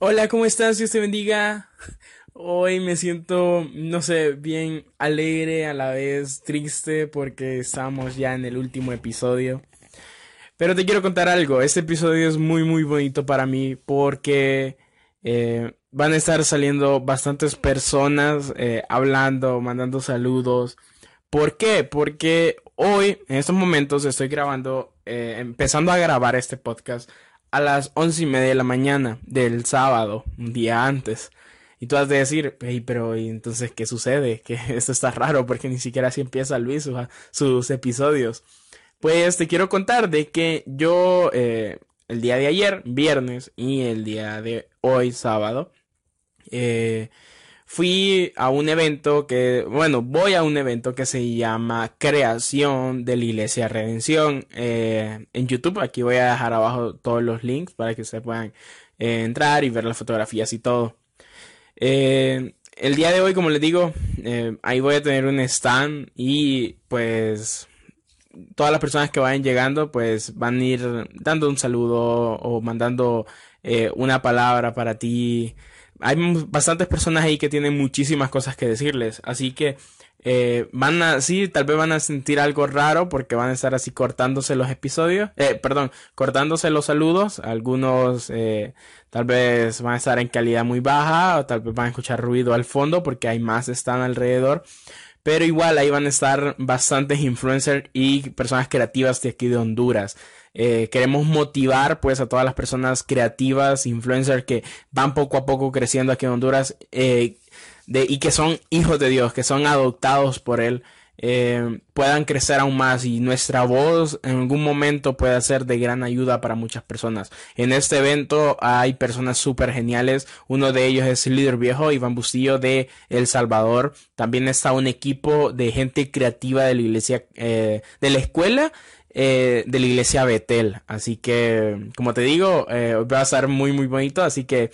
Hola, ¿cómo estás? Dios te bendiga. Hoy me siento, no sé, bien alegre, a la vez triste porque estamos ya en el último episodio. Pero te quiero contar algo, este episodio es muy muy bonito para mí porque eh, van a estar saliendo bastantes personas eh, hablando, mandando saludos. ¿Por qué? Porque hoy, en estos momentos, estoy grabando, eh, empezando a grabar este podcast a las once y media de la mañana del sábado, un día antes. Y tú has de decir, hey, pero ¿y entonces qué sucede? Que esto está raro porque ni siquiera así empieza Luis sus, sus episodios. Pues te quiero contar de que yo eh, el día de ayer, viernes, y el día de hoy, sábado, eh, fui a un evento que, bueno, voy a un evento que se llama Creación de la Iglesia Redención eh, en YouTube. Aquí voy a dejar abajo todos los links para que se puedan eh, entrar y ver las fotografías y todo. Eh, el día de hoy, como les digo, ahí voy a tener un stand y pues todas las personas que vayan llegando pues van a ir dando un saludo o mandando una palabra para ti hay bastantes personas ahí que tienen muchísimas cosas que decirles. Así que eh, van a, sí, tal vez van a sentir algo raro porque van a estar así cortándose los episodios, eh, perdón, cortándose los saludos. Algunos eh, tal vez van a estar en calidad muy baja o tal vez van a escuchar ruido al fondo porque hay más están alrededor. Pero igual ahí van a estar bastantes influencers y personas creativas de aquí de Honduras. Eh, queremos motivar pues a todas las personas creativas, influencers que van poco a poco creciendo aquí en Honduras eh, de, y que son hijos de Dios, que son adoptados por Él. Eh, puedan crecer aún más y nuestra voz en algún momento pueda ser de gran ayuda para muchas personas. En este evento hay personas súper geniales. Uno de ellos es el líder viejo, Iván Bustillo de El Salvador. También está un equipo de gente creativa de la iglesia, de la escuela eh, de la iglesia Betel. Así que, como te digo, eh, va a estar muy, muy bonito. Así que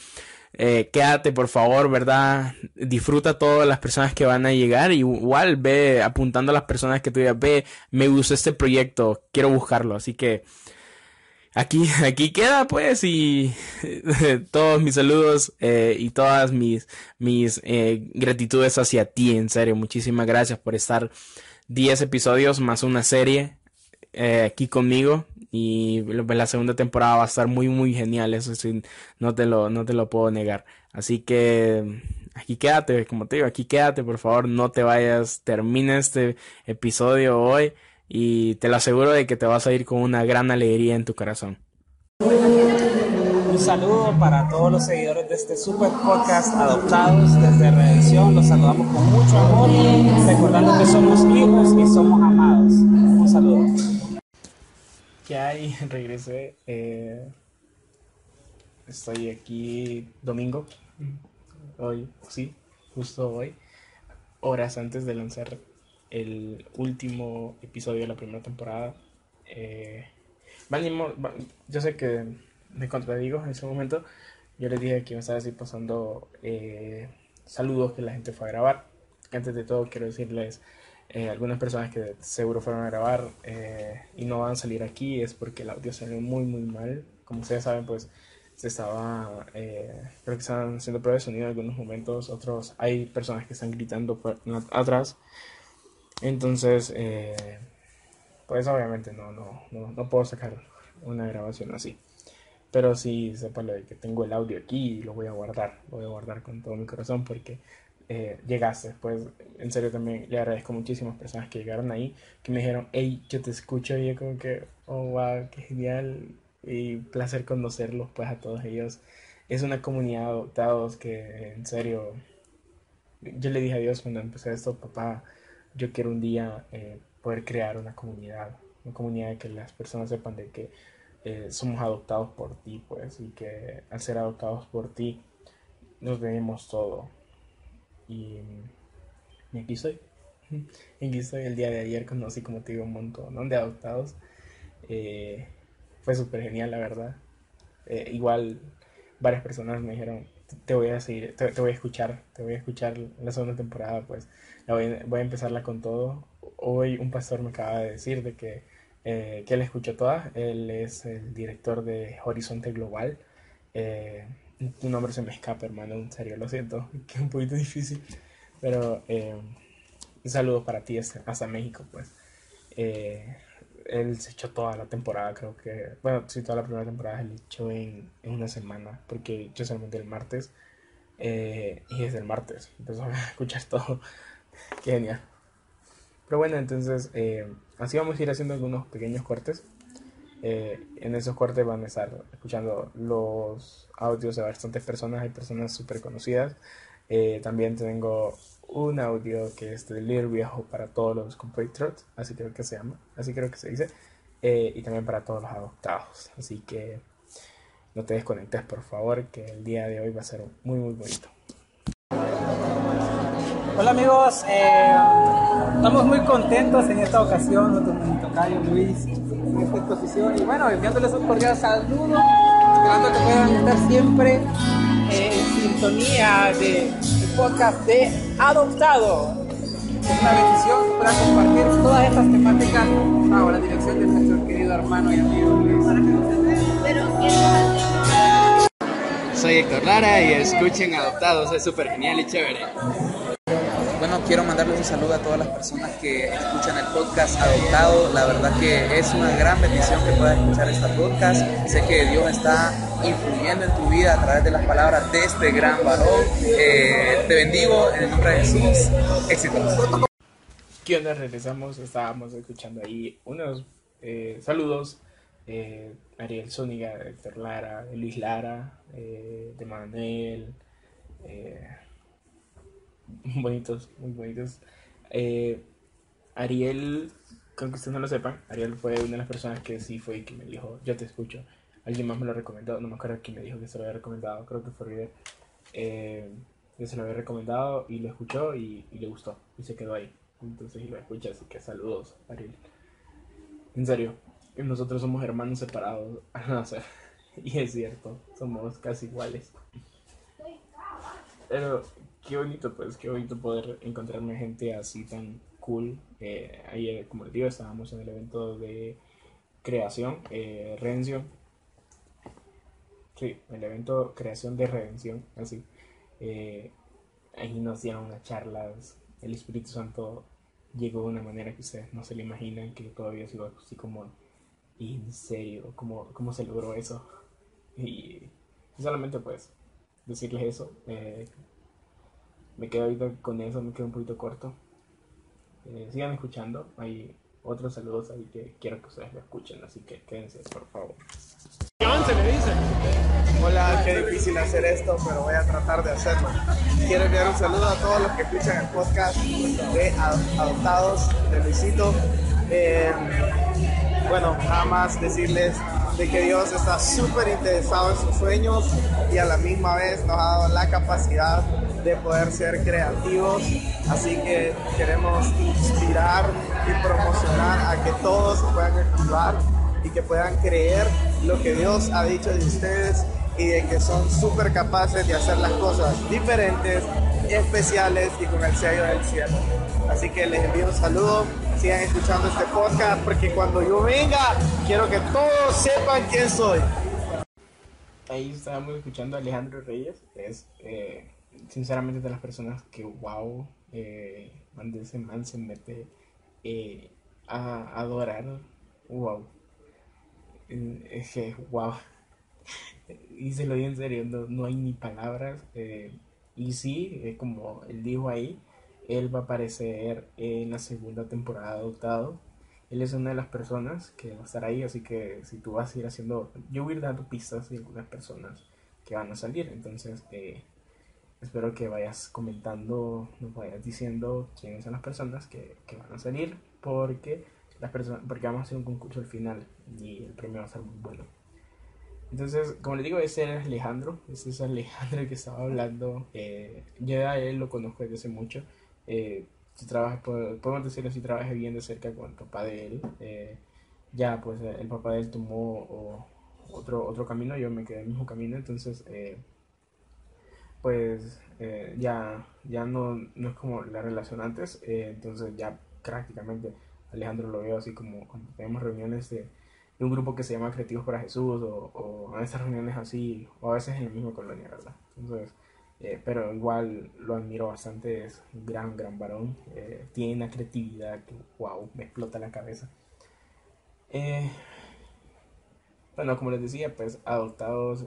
eh, quédate, por favor, ¿verdad? Disfruta todas las personas que van a llegar. Igual ve apuntando a las personas que tú digas, ve, me gusta este proyecto, quiero buscarlo. Así que aquí, aquí queda, pues, y todos mis saludos y todas mis, mis gratitudes hacia ti, en serio. Muchísimas gracias por estar 10 episodios más una serie eh, aquí conmigo y la segunda temporada va a estar muy muy genial, eso sí, no te lo, no te lo puedo negar. Así que aquí quédate, como te digo, aquí quédate, por favor, no te vayas, termina este episodio hoy y te lo aseguro de que te vas a ir con una gran alegría en tu corazón. Un saludo para todos los seguidores de este super podcast Adoptados desde Redención. Los saludamos con mucho amor, recordando que somos hijos y somos amados. Un saludo. ¿Qué hay? Regresé. Eh, estoy aquí domingo. Hoy, sí, justo hoy. Horas antes de lanzar el último episodio de la primera temporada. Eh, yo sé que me contradigo en ese momento. Yo les dije que me estaba así pasando eh, saludos que la gente fue a grabar. Antes de todo, quiero decirles eh, algunas personas que seguro fueron a grabar eh, y no van a salir aquí es porque el audio salió muy muy mal. Como ustedes saben, pues se estaba, eh, creo que estaban haciendo pruebas de sonido en algunos momentos, otros hay personas que están gritando atrás. Entonces, eh, pues obviamente no, no, no, no puedo sacar una grabación así. Pero sí, sepa que tengo el audio aquí y lo voy a guardar. Lo voy a guardar con todo mi corazón porque eh, llegaste. Pues en serio también le agradezco muchísimas personas que llegaron ahí, que me dijeron, hey, yo te escucho y yo como que, oh, wow, qué genial y placer conocerlos pues a todos ellos. Es una comunidad de adoptados que en serio, yo le dije a Dios cuando empecé esto, papá, yo quiero un día eh, poder crear una comunidad, una comunidad que las personas sepan de que eh, somos adoptados por ti, pues, y que al ser adoptados por ti, nos debemos todo y, aquí estoy. Aquí estoy el día de ayer, conocí, como te digo, un montón de adoptados. Eh, fue súper genial, la verdad. Eh, igual, varias personas me dijeron, te voy a seguir, te, voy a escuchar, te voy a escuchar la segunda temporada, pues voy, a empezarla con todo. Hoy un pastor me acaba de decir de que, eh, que él escuchó todas, él es el director de Horizonte Global tu nombre se me escapa, hermano, en serio, lo siento, que es un poquito difícil. Pero eh, saludos para ti hasta, México, pues. Eh, él se echó toda la temporada, creo que. Bueno, sí, toda la primera temporada se le echó en, en una semana, porque yo solamente el martes. Eh, y desde el martes empezó a escuchar todo. Genial. Pero bueno, entonces, así vamos a ir haciendo algunos pequeños cortes. Eh, en esos cortes van a estar escuchando los audios de bastantes personas, hay personas súper conocidas. Eh, también tengo un audio que es de Little Viejo para todos los compatriots, así creo que se llama, así creo que se dice, eh, y también para todos los adoptados. Así que no te desconectes, por favor, que el día de hoy va a ser muy, muy bonito. Hola amigos, eh, estamos muy contentos en esta ocasión, nuestro mi tocayo Luis en esta exposición y bueno, enviándoles un cordial saludo, esperando que puedan estar siempre eh, en sintonía de, podcast de Adoptado. Es una bendición que puedan compartir todas estas temáticas bajo la dirección de nuestro querido hermano y amigo Luis. Soy Héctor Lara y escuchen Adoptados, es súper genial y chévere. Quiero mandarles un saludo a todas las personas que escuchan el podcast Adoptado. La verdad que es una gran bendición que puedas escuchar este podcast. Sé que Dios está influyendo en tu vida a través de las palabras de este gran varón. Eh, te bendigo en el nombre de Jesús. Éxitos. ¿Qué? Regresamos, estábamos escuchando ahí unos eh, saludos. Eh, Ariel Zúñiga, Héctor Lara, Luis Lara, eh, de Manuel. bonitos, muy bonitos. Eh, Ariel, con que ustedes no lo sepan, Ariel fue una de las personas que sí fue que me dijo, yo te escucho. Alguien más me lo recomendó, no me acuerdo quién me dijo que se lo había recomendado, creo que fue River. Eh, se lo había recomendado y lo escuchó y, y le gustó y se quedó ahí. Entonces y lo escucha, así que saludos, Ariel. En serio, nosotros somos hermanos separados al nacer. Y es cierto, somos casi iguales. Pero qué bonito, pues, qué bonito poder encontrarme gente así tan cool. Eh, ayer, como les digo, estábamos en el evento de creación, eh, redención. Sí, el evento creación de redención, así. Eh, ahí nos dieron unas charlas. El Espíritu Santo llegó de una manera que ustedes no se lo imaginan, que todavía sigo así como en serio, ¿cómo, cómo se logró eso? Y solamente pues decirles eso. eh, me quedo ahorita con eso, me quedo un poquito corto. Eh, sigan escuchando, hay otros saludos ahí que quiero que ustedes lo escuchen, así que quédense por favor. Hola, qué difícil hacer esto, pero voy a tratar de hacerlo. Quiero enviar un saludo a todos los que escuchan el podcast de Ad- Adoptados de Luisito. Eh, bueno, nada más decirles de que Dios está súper interesado en sus sueños y a la misma vez nos ha dado la capacidad de poder ser creativos. Así que queremos inspirar y promocionar a que todos puedan activar y que puedan creer lo que Dios ha dicho de ustedes y de que son súper capaces de hacer las cosas diferentes, especiales y con el sello del cielo. Así que les envío un saludo, sigan escuchando este podcast porque cuando yo venga quiero que todos sepan quién soy. Ahí estábamos escuchando a Alejandro Reyes, es eh, sinceramente de las personas que, wow, eh, ese man se mete eh, a adorar, wow. Eh, Es que, wow. Y se lo digo en serio, no, no hay ni palabras. eh, y sí, eh, como él dijo ahí, él va a aparecer en la segunda temporada Adoptado. Él es una de las personas que va a estar ahí, así que si tú vas a ir haciendo, yo voy a ir dando pistas de algunas personas que van a salir, entonces eh, espero que vayas comentando, nos vayas diciendo quiénes son las personas que, que van a salir, porque las personas, porque vamos a hacer un concurso al final y el premio va a ser muy bueno. Entonces, como les digo, ese es Alejandro, ese es Alejandro que estaba hablando. eh, yo a él lo conozco desde hace mucho. Eh, si trabaja, po- podemos decirlo así, trabaja bien de cerca con el papá de él. eh, ya, pues el papá de él tomó o- otro, otro camino, yo me quedé en el mismo camino, entonces, eh, pues eh, ya, ya no, no es como la relación antes, eh, entonces ya prácticamente Alejandro lo veo así como cuando tenemos reuniones de, un grupo que se llama Creativos para Jesús o, o en estas reuniones así, o a veces en la misma colonia, ¿verdad? Entonces, eh, pero igual lo admiro bastante, es un gran, gran varón, tiene una creatividad que, wow, me explota la cabeza. Bueno, como les decía, pues Adoptados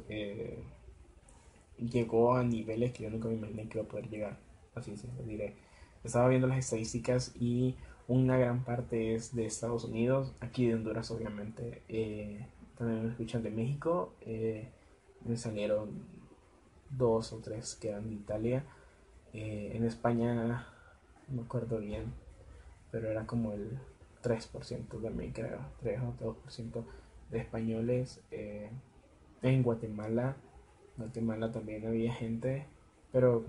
llegó a niveles que yo nunca me imaginé que iba a poder llegar, así se lo diré. Estaba viendo las estadísticas y una gran parte es de Estados Unidos, aquí de Honduras obviamente, eh, también me escuchan de México, eh, me salieron dos o tres que eran de Italia, eh, en España no me acuerdo bien, pero era como el 3% también creo, 3 o 2% de españoles, en Guatemala, Guatemala también había gente, pero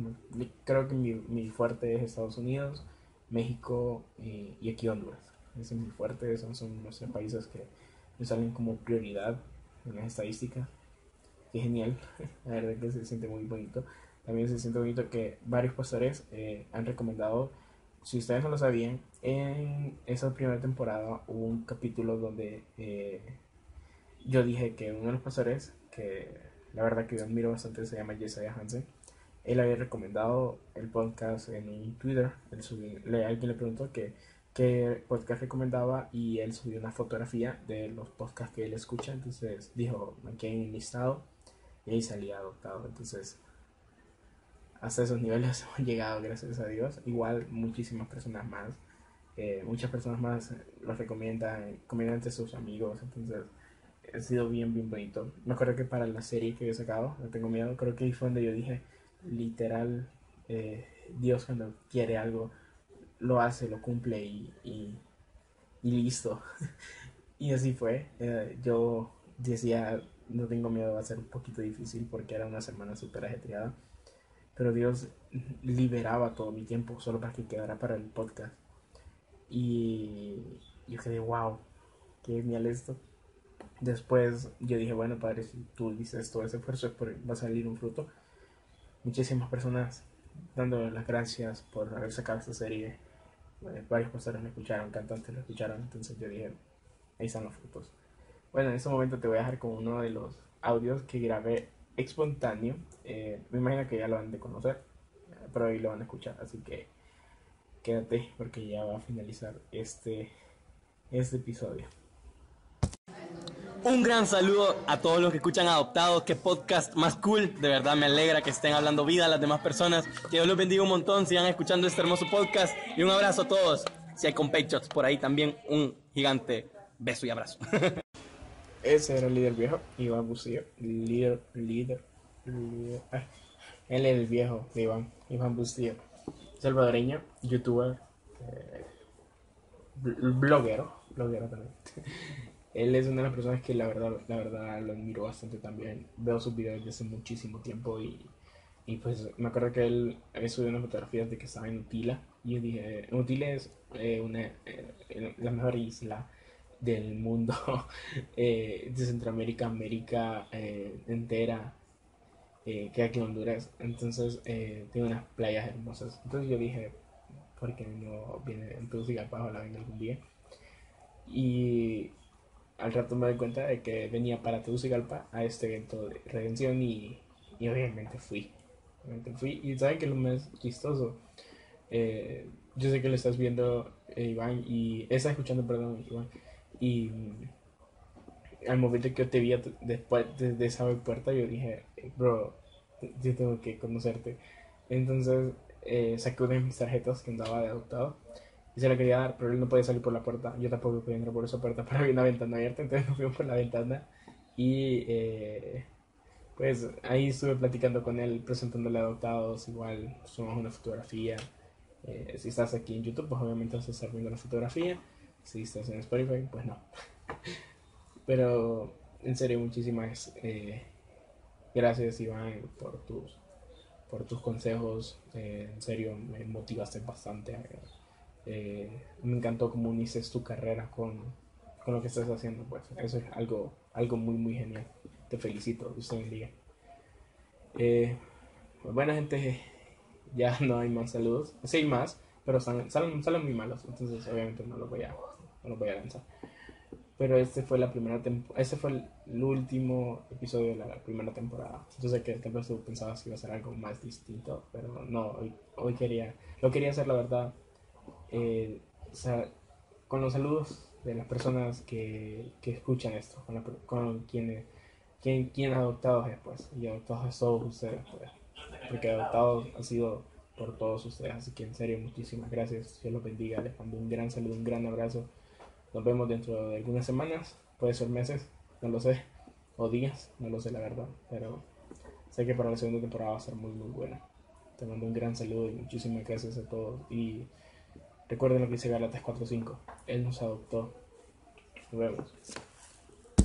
creo que mi, mi fuerte es Estados Unidos, México eh, y aquí Honduras. Ese es mi fuerte, esos son los tres países que me salen como prioridad en las estadísticas. Qué genial, la verdad que se siente muy bonito. También se siente bonito que varios pastores eh, han recomendado, si ustedes no lo sabían, en esa primera temporada hubo un capítulo donde eh, yo dije que uno de los pastores, que la verdad que yo admiro bastante, se llama Jesiah Hansen, él había recomendado el podcast en un Twitter. Él subió- le, alguien le preguntó que, qué podcast recomendaba y él subió una fotografía de los podcasts que él escucha. Entonces dijo, aquí hay un listado y ahí salía adoptado. Entonces, hasta esos niveles hemos llegado, gracias a Dios. Igual muchísimas personas más. eh, muchas personas más los recomiendan, recomiendan entre sus amigos. Entonces, ha sido bien, bien bonito. Me acuerdo que para la serie que había sacado, No Tengo Miedo, creo que ahí fue donde yo dije, literal, eh, Dios cuando quiere algo, lo hace, lo cumple y, y, y listo. y así fue. Eh, yo decía, no tengo miedo, va a ser un poquito difícil porque era una semana súper ajetreada. Pero Dios liberaba todo mi tiempo solo para que quedara para el podcast. Y yo quedé, wow, qué genial esto. Después yo dije, bueno, padre, si tú dices todo ese esfuerzo va a salir un fruto. Muchísimas personas dando las gracias por haber sacado esta serie. Eh, varios pastores lo escucharon, cantantes lo escucharon, entonces yo dije, ahí están los frutos. Bueno, en este momento te voy a dejar con uno de los audios que grabé espontáneo. Eh, me imagino que ya lo han de conocer, pero ahí lo van a escuchar, así que quédate porque ya va a finalizar este, este episodio. Un gran saludo a todos los que escuchan Adoptados, qué podcast más cool, de verdad me alegra que estén hablando vida a las demás personas, que Dios los bendiga un montón, sigan escuchando este hermoso podcast y un abrazo a todos, si hay compechos por ahí también, un gigante beso y abrazo. Ese era el líder viejo, Iván Bucillo. Líder, líder, líder. él es el viejo de Iván, Iván Bustillo. Salvadoreño, youtuber, eh, bl- bloguero, bloguero también. Él es una de las personas que la verdad, la verdad lo admiro bastante también. Veo sus videos desde hace muchísimo tiempo y, y pues me acuerdo que él había subido unas fotografías de que estaba en Utila y yo dije, Utila es eh, una, eh, la mejor isla del mundo, eh, de Centroamérica, América eh, entera, eh, que aquí en Honduras. Entonces eh, tiene unas playas hermosas. Entonces yo dije, ¿por qué no viene en Tegucigalpa? Ojalá venga algún día. Y al rato me doy cuenta de que venía para Tegucigalpa a este evento de redención y, y obviamente fui. Obviamente fui. Y ¿saben que lo más chistoso? Eh, yo sé que lo estás viendo, eh, Iván, y estás escuchando, perdón, Iván. Y mm, al momento que yo te vi después de, de esa puerta, yo dije, "Eh, bro, yo tengo que conocerte. Entonces eh, saqué una de mis tarjetas que andaba de adoptado y se la quería dar, pero él no podía salir por la puerta. Yo tampoco podía entrar por esa puerta, pero había una ventana abierta, entonces nos fuimos por la ventana y eh, pues ahí estuve platicando con él, presentándole adoptados, igual sumamos una fotografía. Eh, si estás aquí en YouTube, pues obviamente vas a estar viendo la fotografía. Si estás en Spotify, pues no. Pero en serio, muchísimas eh, gracias Iván por tus, por tus consejos. Eh, en serio, me motivaste bastante. Eh, me encantó cómo uniste tu carrera con, con lo que estás haciendo. Pues eso es algo, algo muy, muy genial. Te felicito, Dios te bendiga. Eh, pues bueno, gente, ya no hay más saludos. Sí hay más, pero salen, salen, salen muy malos. Entonces, obviamente, no los voy a, no los voy a lanzar. pero este fue la primera este fue el, último episodio de la, primera temporada. Yo sé que tal vez tú pensabas que iba a ser algo más distinto, pero no, hoy, hoy quería, lo quería hacer la verdad, eh, o sea, con los saludos de las personas que, que escuchan esto, con, la con quienes, quien, quien adoptados es pues, y adoptados todos ustedes pues, porque adoptados ha sido por todos ustedes, así que en serio muchísimas gracias, Dios los bendiga, les mando un gran saludo, un gran abrazo. Nos vemos dentro de algunas semanas, puede ser meses, no lo sé, o días, no lo sé la verdad, pero sé que para la segunda temporada va a ser muy muy buena. Te mando un gran saludo y muchísimas gracias a todos. Y recuerden lo que dice Galatas 4.5, Él nos adoptó. Nos vemos.